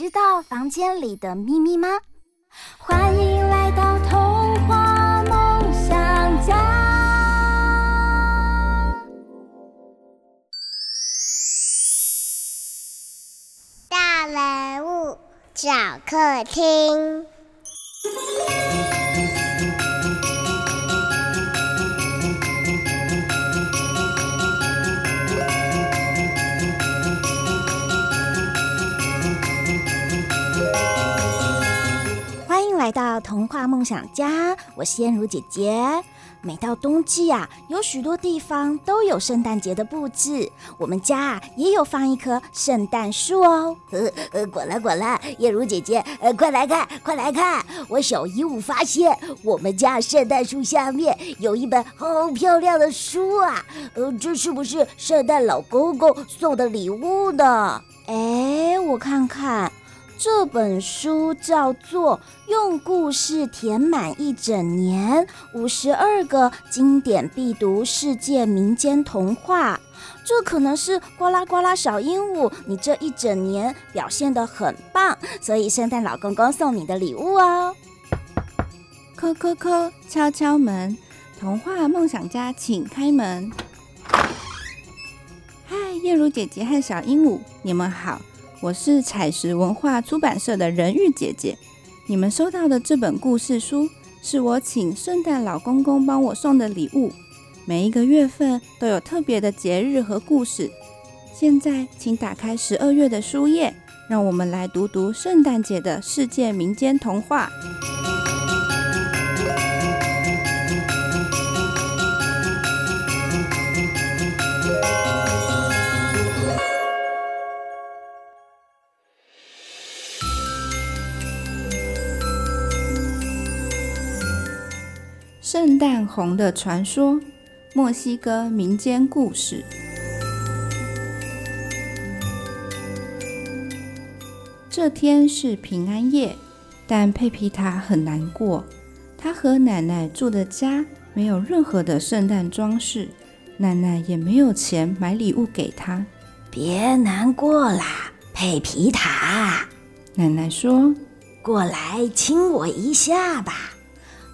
知道房间里的秘密吗？欢迎来到童话梦想家。大人物小客厅。来到童话梦想家，我是燕如姐姐。每到冬季啊，有许多地方都有圣诞节的布置。我们家啊也有放一棵圣诞树哦。呃呃，果然果然，燕如姐姐，呃，快来看，快来看！我小鹦鹉发现我们家圣诞树下面有一本好漂亮的书啊！呃，这是不是圣诞老公公送的礼物呢？哎，我看看。这本书叫做《用故事填满一整年：五十二个经典必读世界民间童话》。这可能是呱啦呱啦小鹦鹉，你这一整年表现的很棒，所以圣诞老公公送你的礼物哦。叩叩叩，敲敲门，童话梦想家，请开门。嗨，燕如姐姐和小鹦鹉，你们好。我是彩石文化出版社的人玉姐姐，你们收到的这本故事书是我请圣诞老公公帮我送的礼物。每一个月份都有特别的节日和故事。现在，请打开十二月的书页，让我们来读读圣诞节的世界民间童话。红的传说，墨西哥民间故事。这天是平安夜，但佩皮塔很难过。她和奶奶住的家没有任何的圣诞装饰，奶奶也没有钱买礼物给她。别难过啦，佩皮塔。奶奶说：“过来亲我一下吧。”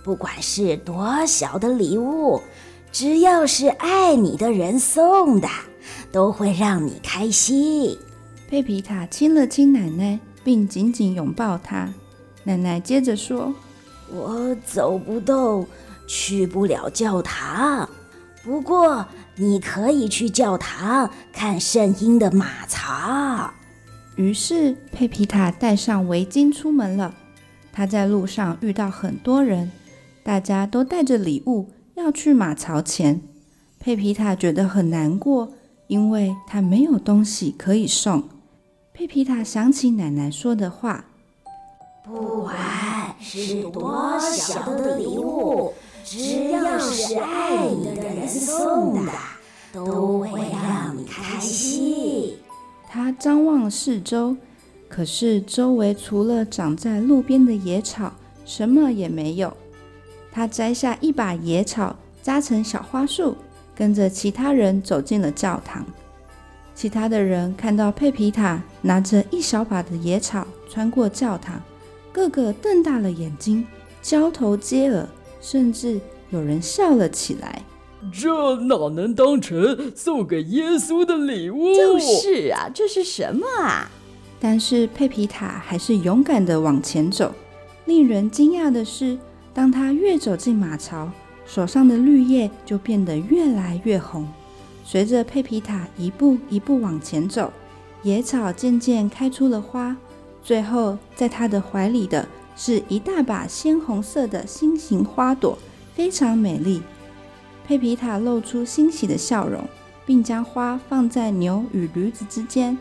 不管是多小的礼物，只要是爱你的人送的，都会让你开心。佩皮塔亲了亲奶奶，并紧紧拥抱她。奶奶接着说：“我走不动，去不了教堂，不过你可以去教堂看圣婴的马槽。”于是佩皮塔戴上围巾出门了。她在路上遇到很多人。大家都带着礼物要去马槽前，佩皮塔觉得很难过，因为她没有东西可以送。佩皮塔想起奶奶说的话：“不管是多小的礼物，只要是爱你的人送的，都会让你开心。”她张望四周，可是周围除了长在路边的野草，什么也没有。他摘下一把野草，扎成小花束，跟着其他人走进了教堂。其他的人看到佩皮塔拿着一小把的野草穿过教堂，个个瞪大了眼睛，交头接耳，甚至有人笑了起来。这哪能当成送给耶稣的礼物？就是啊，这是什么啊？但是佩皮塔还是勇敢地往前走。令人惊讶的是，当他越走进马槽，手上的绿叶就变得越来越红。随着佩皮塔一步一步往前走，野草渐渐开出了花。最后，在他的怀里的是一大把鲜红色的心形花朵，非常美丽。佩皮塔露出欣喜的笑容，并将花放在牛与驴子之间，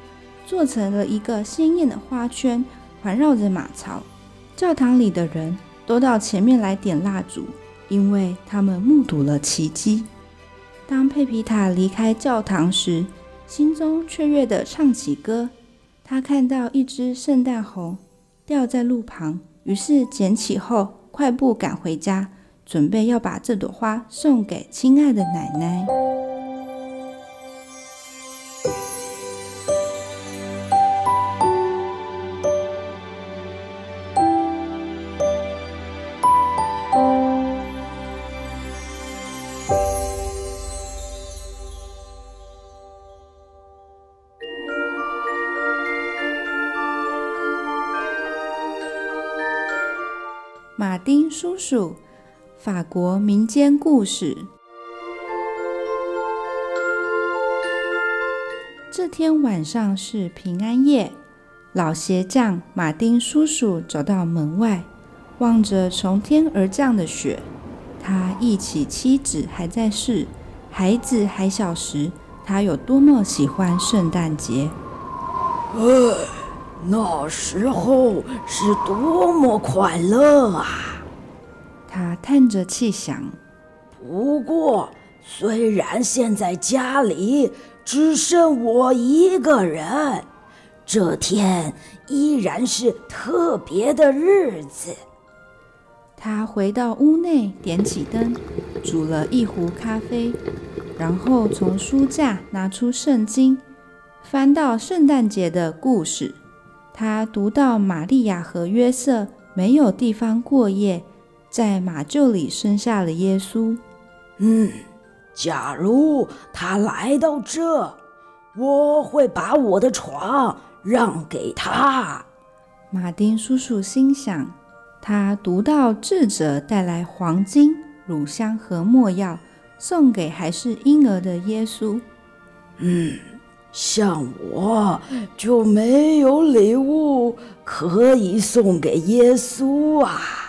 做成了一个鲜艳的花圈，环绕着马槽。教堂里的人都到前面来点蜡烛，因为他们目睹了奇迹。当佩皮塔离开教堂时，心中雀跃地唱起歌。他看到一只圣诞红掉在路旁，于是捡起后，快步赶回家，准备要把这朵花送给亲爱的奶奶。丁叔叔，法国民间故事。这天晚上是平安夜，老鞋匠马丁叔叔走到门外，望着从天而降的雪。他忆起妻子还在世，孩子还小时，他有多么喜欢圣诞节。哎。那时候是多么快乐啊！他叹着气想。不过，虽然现在家里只剩我一个人，这天依然是特别的日子。他回到屋内，点起灯，煮了一壶咖啡，然后从书架拿出圣经，翻到圣诞节的故事。他读到玛利亚和约瑟没有地方过夜，在马厩里生下了耶稣。嗯，假如他来到这，我会把我的床让给他。马丁叔叔心想。他读到智者带来黄金、乳香和没药，送给还是婴儿的耶稣。嗯。像我就没有礼物可以送给耶稣啊！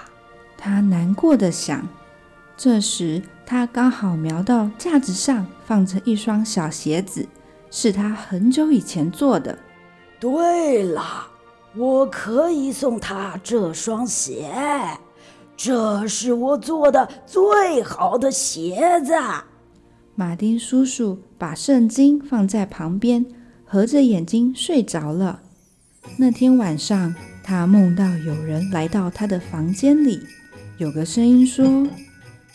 他难过的想。这时，他刚好瞄到架子上放着一双小鞋子，是他很久以前做的。对了，我可以送他这双鞋，这是我做的最好的鞋子。马丁叔叔把圣经放在旁边，合着眼睛睡着了。那天晚上，他梦到有人来到他的房间里，有个声音说：“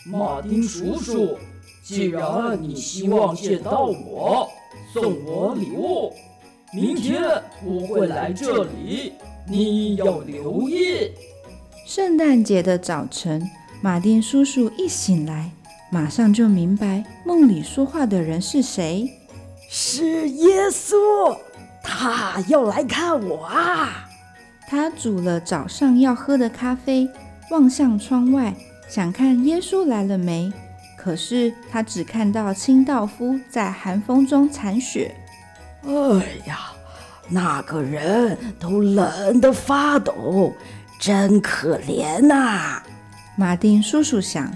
马丁叔叔，既然你希望见到我，送我礼物，明天我会来这里，你要留意。”圣诞节的早晨，马丁叔叔一醒来。马上就明白梦里说话的人是谁，是耶稣，他要来看我啊！他煮了早上要喝的咖啡，望向窗外，想看耶稣来了没。可是他只看到清道夫在寒风中铲雪。哎呀，那个人都冷得发抖，真可怜呐！马丁叔叔想，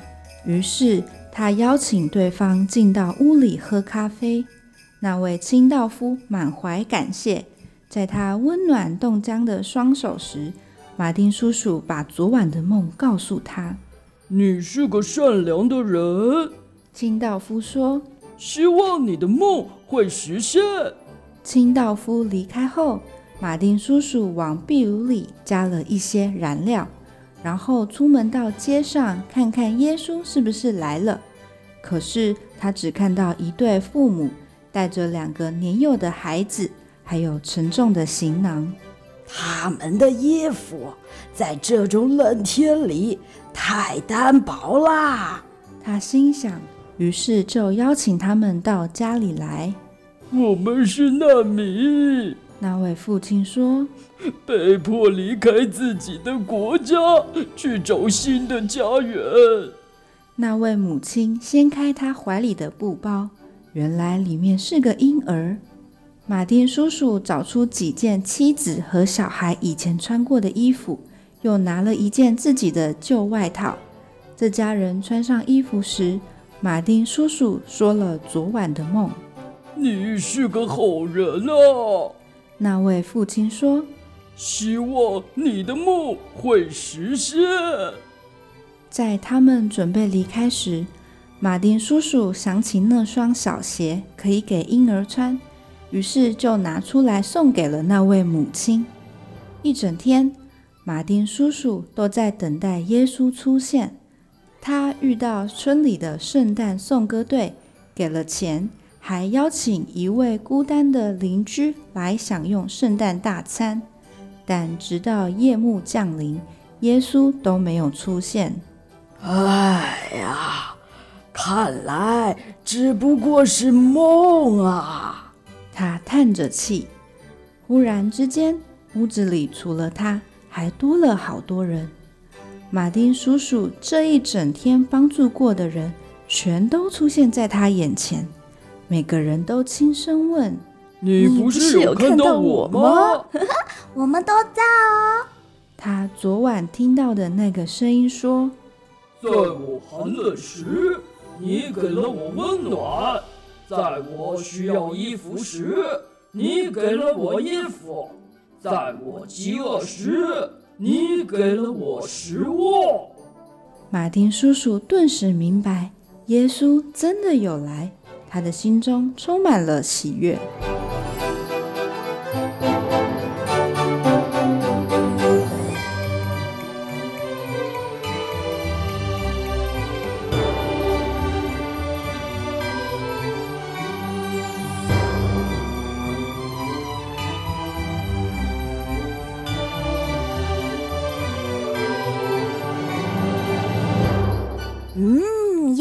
于是。他邀请对方进到屋里喝咖啡。那位清道夫满怀感谢，在他温暖冻僵的双手时，马丁叔叔把昨晚的梦告诉他：“你是个善良的人。”清道夫说：“希望你的梦会实现。”清道夫离开后，马丁叔叔往壁炉里加了一些燃料。然后出门到街上看看耶稣是不是来了，可是他只看到一对父母带着两个年幼的孩子，还有沉重的行囊。他们的衣服在这种冷天里太单薄啦，他心想，于是就邀请他们到家里来。我们是难民。那位父亲说：“被迫离开自己的国家，去找新的家园。”那位母亲掀开他怀里的布包，原来里面是个婴儿。马丁叔叔找出几件妻子和小孩以前穿过的衣服，又拿了一件自己的旧外套。这家人穿上衣服时，马丁叔叔说了昨晚的梦。你是个好人啊！那位父亲说：“希望你的梦会实现。”在他们准备离开时，马丁叔叔想起那双小鞋可以给婴儿穿，于是就拿出来送给了那位母亲。一整天，马丁叔叔都在等待耶稣出现。他遇到村里的圣诞颂歌队，给了钱。还邀请一位孤单的邻居来享用圣诞大餐，但直到夜幕降临，耶稣都没有出现。哎呀，看来只不过是梦啊！他叹着气。忽然之间，屋子里除了他，还多了好多人。马丁叔叔这一整天帮助过的人，全都出现在他眼前。每个人都轻声问：“你不是有看到我吗？”“ 我们都在哦。”他昨晚听到的那个声音说：“在我寒冷时，你给了我温暖；在我需要衣服时，你给了我衣服；在我饥饿时，你给了我食物。”马丁叔叔顿时明白，耶稣真的有来。他的心中充满了喜悦。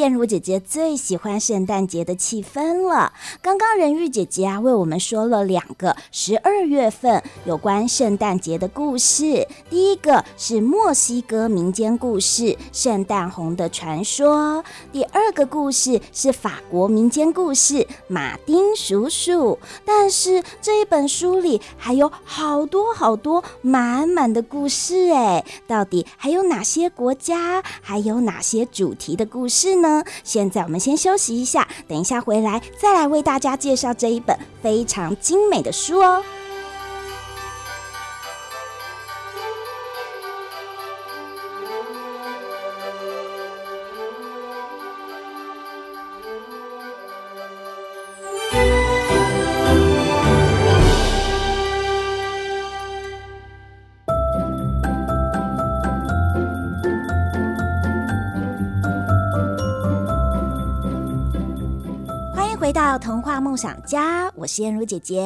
燕如姐姐最喜欢圣诞节的气氛了。刚刚人玉姐姐啊，为我们说了两个十二月份有关圣诞节的故事。第一个是墨西哥民间故事《圣诞红的传说》，第二个故事是法国民间故事《马丁叔叔》。但是这一本书里还有好多好多满满的故事哎，到底还有哪些国家，还有哪些主题的故事呢？现在我们先休息一下，等一下回来再来为大家介绍这一本非常精美的书哦。梦想家，我是燕如姐姐。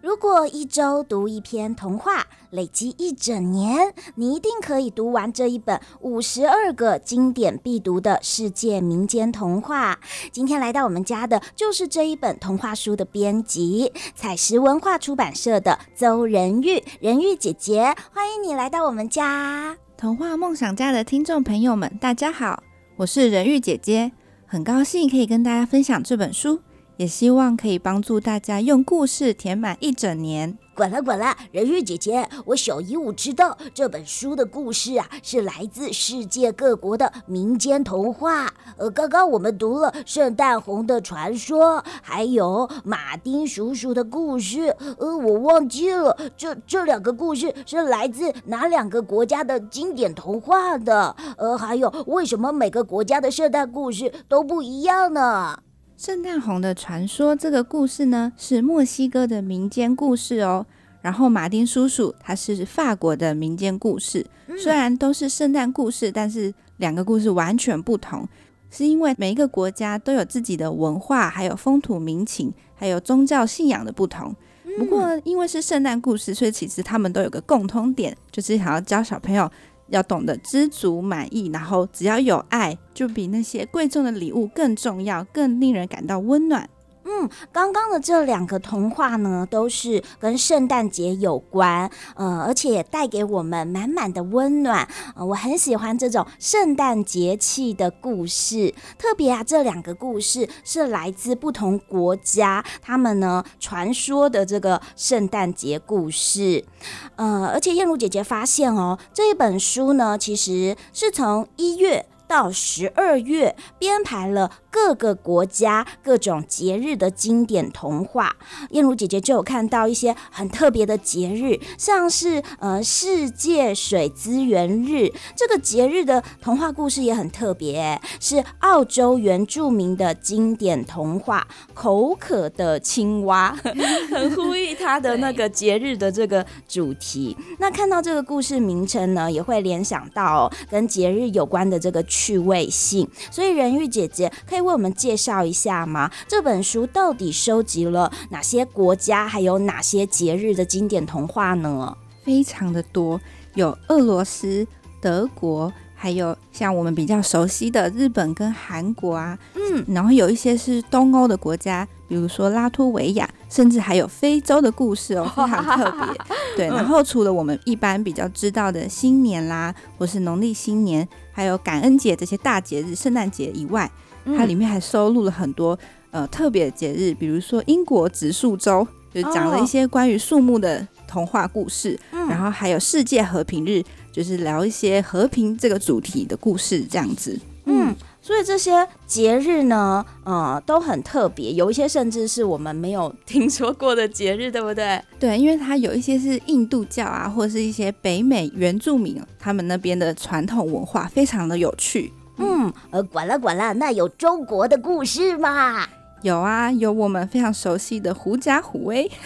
如果一周读一篇童话，累积一整年，你一定可以读完这一本五十二个经典必读的世界民间童话。今天来到我们家的就是这一本童话书的编辑，采石文化出版社的邹仁玉，仁玉姐姐，欢迎你来到我们家。童话梦想家的听众朋友们，大家好，我是仁玉姐姐。很高兴可以跟大家分享这本书，也希望可以帮助大家用故事填满一整年。管了管了，人鱼姐姐，我小鹦鹉知道这本书的故事啊，是来自世界各国的民间童话。呃，刚刚我们读了圣诞红的传说，还有马丁叔叔的故事。呃，我忘记了这这两个故事是来自哪两个国家的经典童话的。呃，还有为什么每个国家的圣诞故事都不一样呢？圣诞红的传说这个故事呢，是墨西哥的民间故事哦。然后马丁叔叔他是法国的民间故事，虽然都是圣诞故事，但是两个故事完全不同，是因为每一个国家都有自己的文化，还有风土民情，还有宗教信仰的不同。不过因为是圣诞故事，所以其实他们都有个共通点，就是想要教小朋友。要懂得知足满意，然后只要有爱，就比那些贵重的礼物更重要，更令人感到温暖。嗯，刚刚的这两个童话呢，都是跟圣诞节有关，呃，而且也带给我们满满的温暖。呃，我很喜欢这种圣诞节气的故事，特别啊，这两个故事是来自不同国家，他们呢传说的这个圣诞节故事。呃，而且燕如姐姐发现哦，这一本书呢，其实是从一月。到十二月编排了各个国家各种节日的经典童话。燕如姐姐就有看到一些很特别的节日，像是呃世界水资源日，这个节日的童话故事也很特别，是澳洲原住民的经典童话《口渴的青蛙》，很呼应它的那个节日的这个主题。那看到这个故事名称呢，也会联想到哦，跟节日有关的这个趣味性。所以人玉姐姐可以为我们介绍一下吗？这本书到底收集了哪些国家，还有哪些节日的经典童话呢？非常的多，有俄罗斯、德国。还有像我们比较熟悉的日本跟韩国啊，嗯，然后有一些是东欧的国家，比如说拉脱维亚，甚至还有非洲的故事哦，非常特别。对，然后除了我们一般比较知道的新年啦，或是农历新年，还有感恩节这些大节日、圣诞节以外，它里面还收录了很多呃特别的节日，比如说英国植树周，就讲了一些关于树木的童话故事，然后还有世界和平日。就是聊一些和平这个主题的故事，这样子。嗯，所以这些节日呢，呃，都很特别，有一些甚至是我们没有 听说过的节日，对不对？对，因为它有一些是印度教啊，或者是一些北美原住民他们那边的传统文化，非常的有趣。嗯，呃，管了管了，那有中国的故事吗？有啊，有我们非常熟悉的狐假虎威，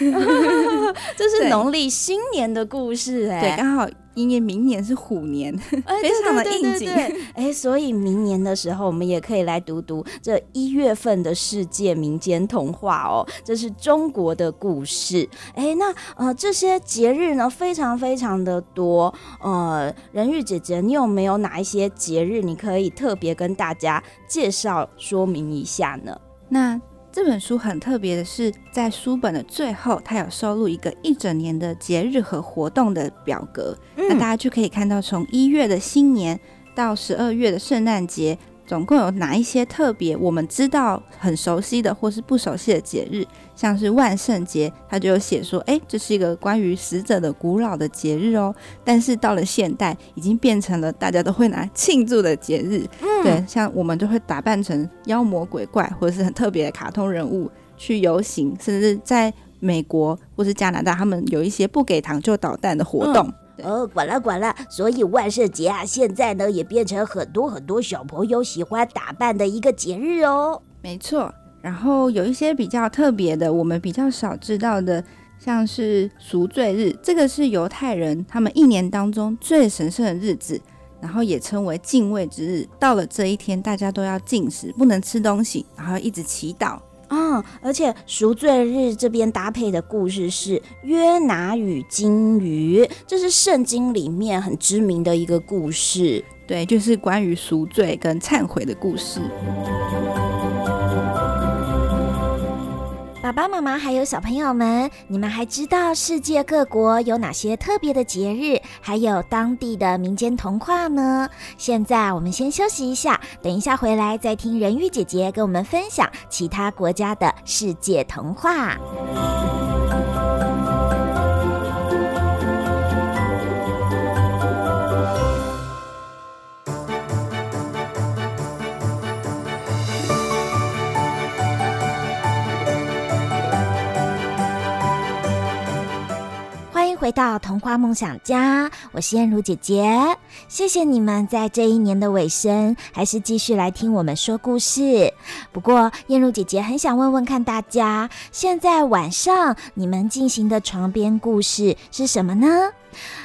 这是农历新年的故事哎，对，刚好。因为明年是虎年，欸、非常的应景。哎、欸，所以明年的时候，我们也可以来读读这一月份的世界民间童话哦。这是中国的故事。哎、欸，那呃，这些节日呢，非常非常的多。呃，人玉姐姐，你有没有哪一些节日，你可以特别跟大家介绍说明一下呢？那。这本书很特别的是，在书本的最后，它有收录一个一整年的节日和活动的表格。嗯、那大家就可以看到，从一月的新年到十二月的圣诞节。总共有哪一些特别我们知道很熟悉的或是不熟悉的节日？像是万圣节，他就有写说，哎，这是一个关于死者的古老的节日哦。但是到了现代，已经变成了大家都会拿来庆祝的节日。嗯，对，像我们就会打扮成妖魔鬼怪或者是很特别的卡通人物去游行，甚至在美国或是加拿大，他们有一些不给糖就捣蛋的活动。嗯哦，管了管了，所以万圣节啊，现在呢也变成很多很多小朋友喜欢打扮的一个节日哦。没错，然后有一些比较特别的，我们比较少知道的，像是赎罪日，这个是犹太人他们一年当中最神圣的日子，然后也称为敬畏之日。到了这一天，大家都要禁食，不能吃东西，然后一直祈祷。嗯，而且赎罪日这边搭配的故事是约拿与金鱼，这是圣经里面很知名的一个故事。对，就是关于赎罪跟忏悔的故事。爸爸妈妈还有小朋友们，你们还知道世界各国有哪些特别的节日，还有当地的民间童话呢？现在我们先休息一下，等一下回来再听人鱼姐姐跟我们分享其他国家的世界童话。回到童话梦想家，我是燕如姐姐。谢谢你们在这一年的尾声，还是继续来听我们说故事。不过，燕如姐姐很想问问看大家，现在晚上你们进行的床边故事是什么呢？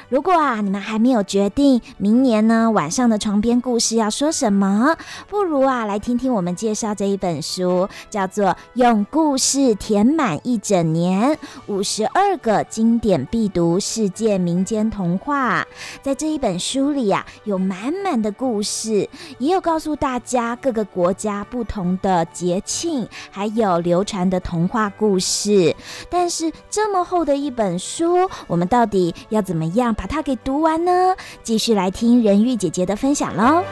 如果啊，你们还没有决定明年呢晚上的床边故事要说什么，不如啊来听听我们介绍这一本书，叫做《用故事填满一整年：五十二个经典必读世界民间童话》。在这一本书里啊，有满满的故事，也有告诉大家各个国家不同的节庆，还有流传的童话故事。但是这么厚的一本书，我们到底要怎么样把它给读完呢？继续来听人玉姐姐的分享喽。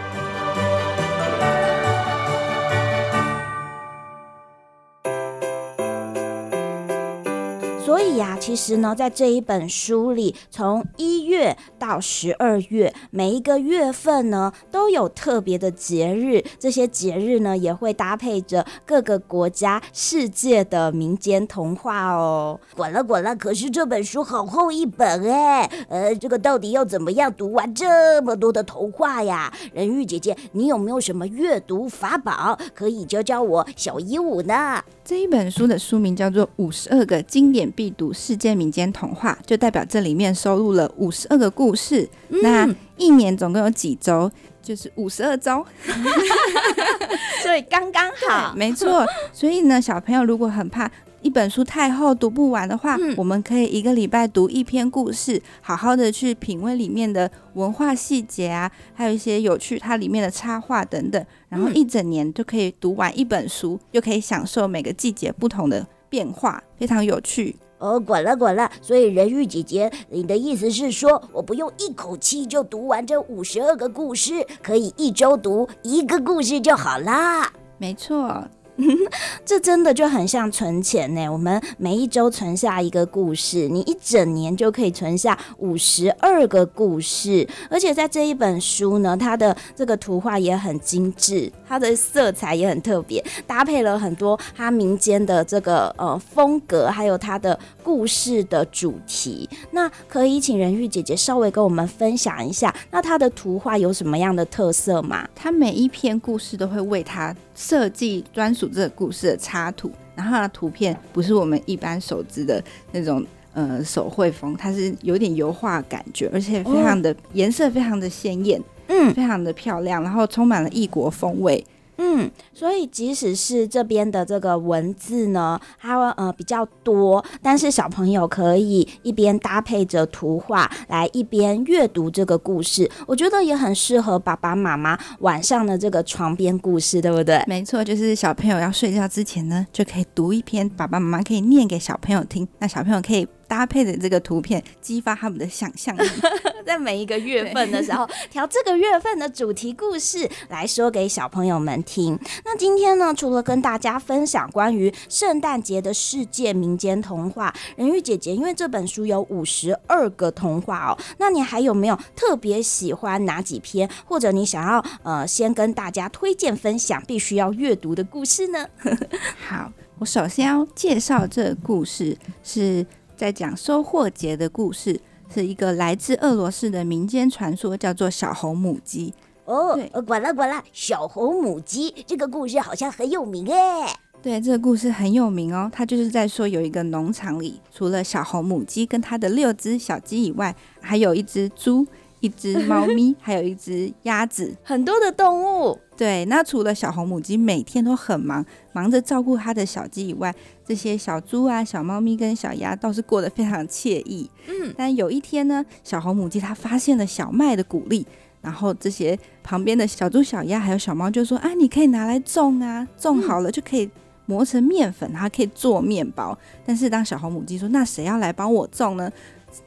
其实呢，在这一本书里，从一月到十二月，每一个月份呢都有特别的节日，这些节日呢也会搭配着各个国家、世界的民间童话哦。管了管了，可是这本书好厚一本哎，呃，这个到底要怎么样读完这么多的童话呀？人鱼姐姐，你有没有什么阅读法宝可以教教我小鹦鹉呢？这一本书的书名叫做《五十二个经典必读世界民间童话》，就代表这里面收录了五十二个故事。嗯、那一年总共有几周？就是五十二周，所以刚刚好。没错。所以呢，小朋友如果很怕一本书太厚读不完的话，嗯、我们可以一个礼拜读一篇故事，好好的去品味里面的文化细节啊，还有一些有趣它里面的插画等等，然后一整年就可以读完一本书，又可以享受每个季节不同的变化，非常有趣。哦，滚了滚了，所以人鱼姐姐，你的意思是说我不用一口气就读完这五十二个故事，可以一周读一个故事就好啦？没错。这真的就很像存钱呢。我们每一周存下一个故事，你一整年就可以存下五十二个故事。而且在这一本书呢，它的这个图画也很精致，它的色彩也很特别，搭配了很多它民间的这个呃风格，还有它的故事的主题。那可以请人玉姐姐稍微跟我们分享一下，那它的图画有什么样的特色吗？它每一篇故事都会为它设计专属。这个故事的插图，然后它的图片不是我们一般手织的那种呃手绘风，它是有点油画感觉，而且非常的颜色非常的鲜艳，嗯，非常的漂亮，然后充满了异国风味。嗯，所以即使是这边的这个文字呢，它呃比较多，但是小朋友可以一边搭配着图画来一边阅读这个故事，我觉得也很适合爸爸妈妈晚上的这个床边故事，对不对？没错，就是小朋友要睡觉之前呢，就可以读一篇，爸爸妈妈可以念给小朋友听，那小朋友可以。搭配的这个图片，激发他们的想象力，在每一个月份的时候，调这个月份的主题故事来说给小朋友们听。那今天呢，除了跟大家分享关于圣诞节的世界民间童话，人鱼姐姐，因为这本书有五十二个童话哦，那你还有没有特别喜欢哪几篇，或者你想要呃先跟大家推荐分享必须要阅读的故事呢？好，我首先要介绍这个故事是。在讲收获节的故事，是一个来自俄罗斯的民间传说，叫做小红母鸡。哦，管了管了，小红母鸡这个故事好像很有名哎。对，这个故事很有名哦。它就是在说，有一个农场里，除了小红母鸡跟它的六只小鸡以外，还有一只猪。一只猫咪，还有一只鸭子，很多的动物。对，那除了小红母鸡每天都很忙，忙着照顾它的小鸡以外，这些小猪啊、小猫咪跟小鸭倒是过得非常惬意。嗯，但有一天呢，小红母鸡它发现了小麦的谷粒，然后这些旁边的小猪、小鸭还有小猫就说：“啊，你可以拿来种啊，种好了就可以磨成面粉，它可以做面包。”但是当小红母鸡说：“那谁要来帮我种呢？”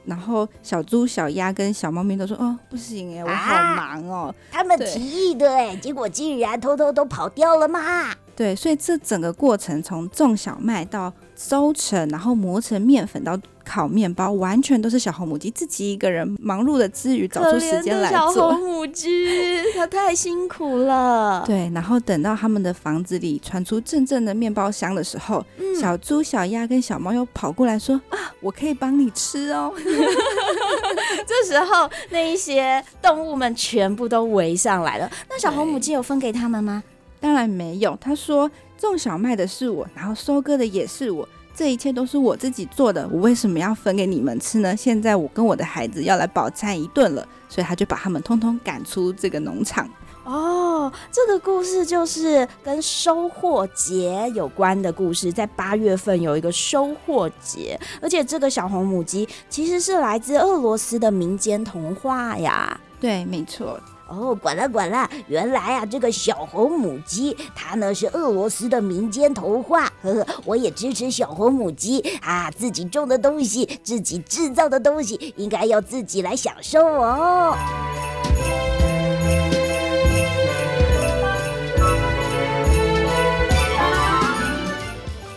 然后小猪、小鸭跟小猫咪都说：“哦，不行哎，我好忙哦。啊”他们提议的哎，结果竟然偷偷都跑掉了嘛。对，所以这整个过程从种小麦到收成，然后磨成面粉到烤面包，完全都是小红母鸡自己一个人忙碌的之余找出时间来做。小红母鸡，它太辛苦了。对，然后等到他们的房子里传出阵阵的面包香的时候，嗯、小猪、小鸭跟小猫又跑过来说：“啊，我可以帮你吃哦。” 这时候，那一些动物们全部都围上来了。那小红母鸡有分给他们吗？当然没有，他说种小麦的是我，然后收割的也是我，这一切都是我自己做的，我为什么要分给你们吃呢？现在我跟我的孩子要来饱餐一顿了，所以他就把他们通通赶出这个农场。哦，这个故事就是跟收获节有关的故事，在八月份有一个收获节，而且这个小红母鸡其实是来自俄罗斯的民间童话呀。对，没错。哦，管了管了，原来啊，这个小红母鸡，它呢是俄罗斯的民间童话。呵呵，我也支持小红母鸡啊，自己种的东西，自己制造的东西，应该要自己来享受哦。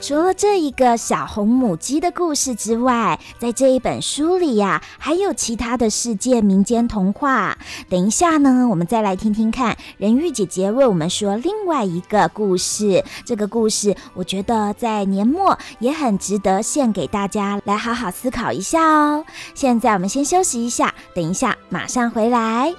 除了这一个小红母鸡的故事之外，在这一本书里呀、还有其他的世界民间童话。等一下呢，我们再来听听看人玉姐姐为我们说另外一个故事。这个故事，我觉得在年末也很值得献给大家来好好思考一下哦。现在我们先休息一下，等一下马上回来。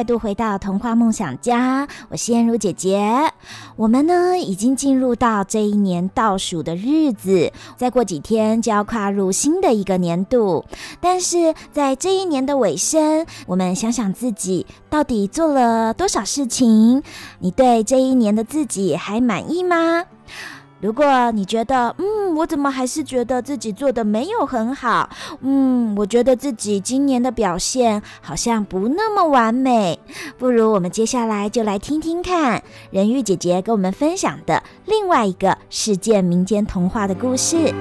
再度回到童话梦想家，我是燕如姐姐。我们呢已经进入到这一年倒数的日子，再过几天就要跨入新的一个年度。但是在这一年的尾声，我们想想自己到底做了多少事情？你对这一年的自己还满意吗？如果你觉得，嗯，我怎么还是觉得自己做的没有很好，嗯，我觉得自己今年的表现好像不那么完美，不如我们接下来就来听听看人鱼姐姐跟我们分享的另外一个世界民间童话的故事。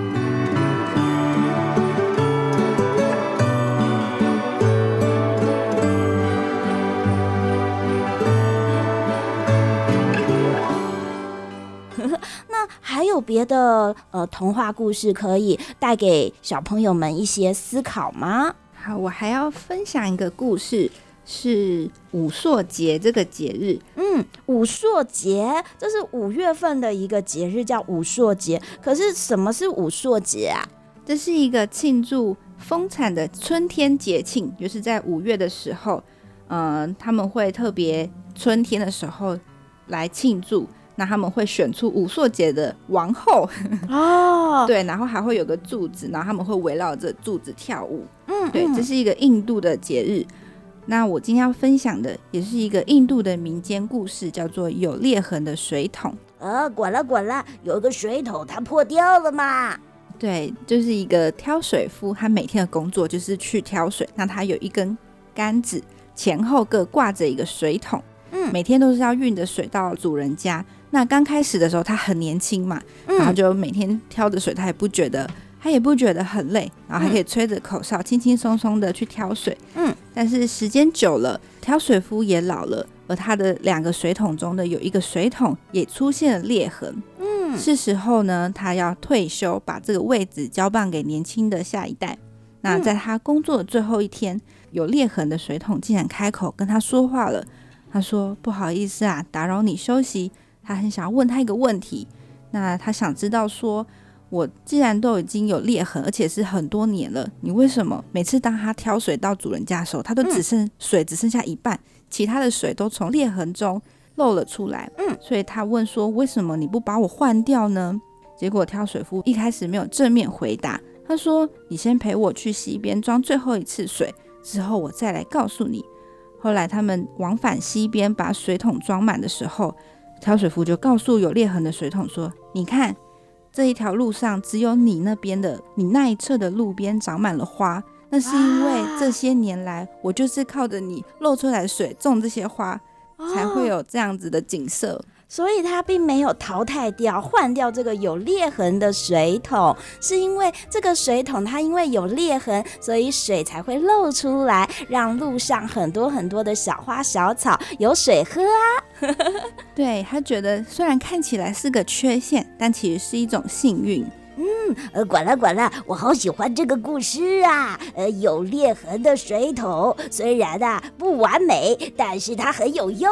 还有别的呃童话故事可以带给小朋友们一些思考吗？好，我还要分享一个故事，是武朔节这个节日。嗯，武朔节这是五月份的一个节日，叫武朔节。可是什么是武朔节啊？这是一个庆祝丰产的春天节庆，就是在五月的时候，嗯、呃，他们会特别春天的时候来庆祝。那他们会选出武硕节的王后哦，对，然后还会有个柱子，然后他们会围绕着柱子跳舞。嗯，对，这是一个印度的节日。那我今天要分享的也是一个印度的民间故事，叫做有裂痕的水桶。呃，滚了滚了，有一个水桶它破掉了嘛？对，就是一个挑水夫，他每天的工作就是去挑水。那他有一根杆子，前后各挂着一个水桶，嗯，每天都是要运着水到主人家。那刚开始的时候，他很年轻嘛，然后就每天挑着水，他也不觉得，他也不觉得很累，然后还可以吹着口哨，轻轻松松的去挑水。嗯，但是时间久了，挑水夫也老了，而他的两个水桶中的有一个水桶也出现了裂痕。嗯，是时候呢，他要退休，把这个位置交棒给年轻的下一代。那在他工作的最后一天，有裂痕的水桶竟然开口跟他说话了。他说：“不好意思啊，打扰你休息。”他很想要问他一个问题，那他想知道说，我既然都已经有裂痕，而且是很多年了，你为什么每次当他挑水到主人家的时候，他都只剩水只剩下一半，其他的水都从裂痕中漏了出来？嗯，所以他问说，为什么你不把我换掉呢？结果挑水夫一开始没有正面回答，他说，你先陪我去溪边装最后一次水，之后我再来告诉你。后来他们往返溪边，把水桶装满的时候。挑水夫就告诉有裂痕的水桶说：“你看，这一条路上只有你那边的，你那一侧的路边长满了花，那是因为这些年来我就是靠着你漏出来的水种这些花，才会有这样子的景色。”所以它并没有淘汰掉、换掉这个有裂痕的水桶，是因为这个水桶它因为有裂痕，所以水才会漏出来，让路上很多很多的小花小草有水喝啊。对，他觉得虽然看起来是个缺陷，但其实是一种幸运。嗯，呃，管了管了，我好喜欢这个故事啊！呃，有裂痕的水桶，虽然啊不完美，但是它很有用。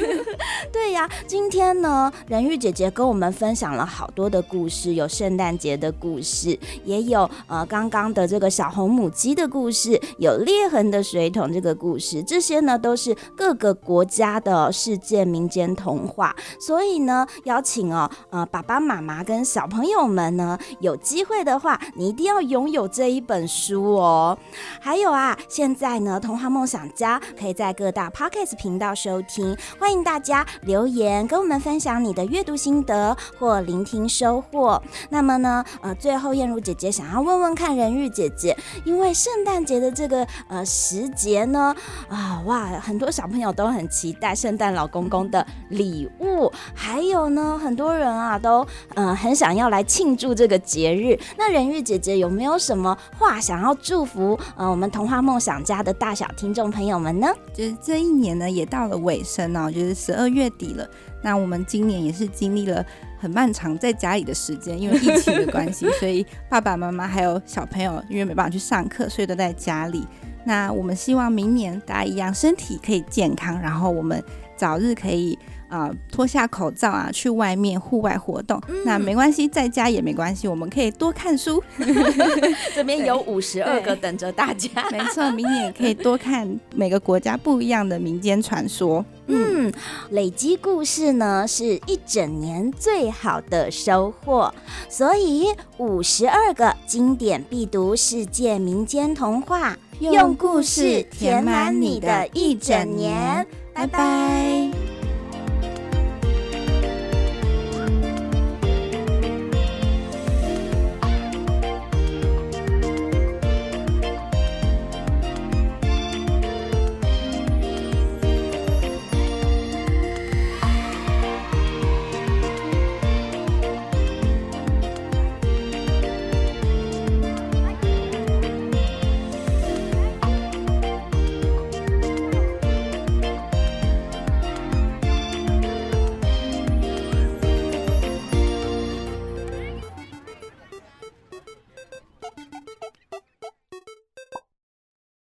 对呀，今天呢，人玉姐姐跟我们分享了好多的故事，有圣诞节的故事，也有呃刚刚的这个小红母鸡的故事，有裂痕的水桶这个故事，这些呢都是各个国家的世界民间童话。所以呢，邀请哦，呃，爸爸妈妈跟小朋友们。呢，有机会的话，你一定要拥有这一本书哦。还有啊，现在呢，童话梦想家可以在各大 Podcast 频道收听，欢迎大家留言跟我们分享你的阅读心得或聆听收获。那么呢，呃，最后燕如姐姐想要问问看人玉姐姐，因为圣诞节的这个呃时节呢，啊哇，很多小朋友都很期待圣诞老公公的礼物，还有呢，很多人啊都嗯、呃、很想要来庆祝这个节日。那人玉姐姐有没有什么话想要祝福呃我们童话梦想家的大小听众朋友们呢？就是这一年呢也到了尾声哦，就是十二月底了。那我们今年也是经历了很漫长在家里的时间，因为疫情的关系，所以爸爸妈妈还有小朋友因为没办法去上课，所以都在家里。那我们希望明年大家一样身体可以健康，然后我们早日可以。啊，脱下口罩啊，去外面户外活动。嗯、那没关系，在家也没关系，我们可以多看书。这边有五十二个等着大家。没错，明年也可以多看每个国家不一样的民间传说。嗯，累积故事呢，是一整年最好的收获。所以，五十二个经典必读世界民间童话，用故事填满你的一整年。拜拜。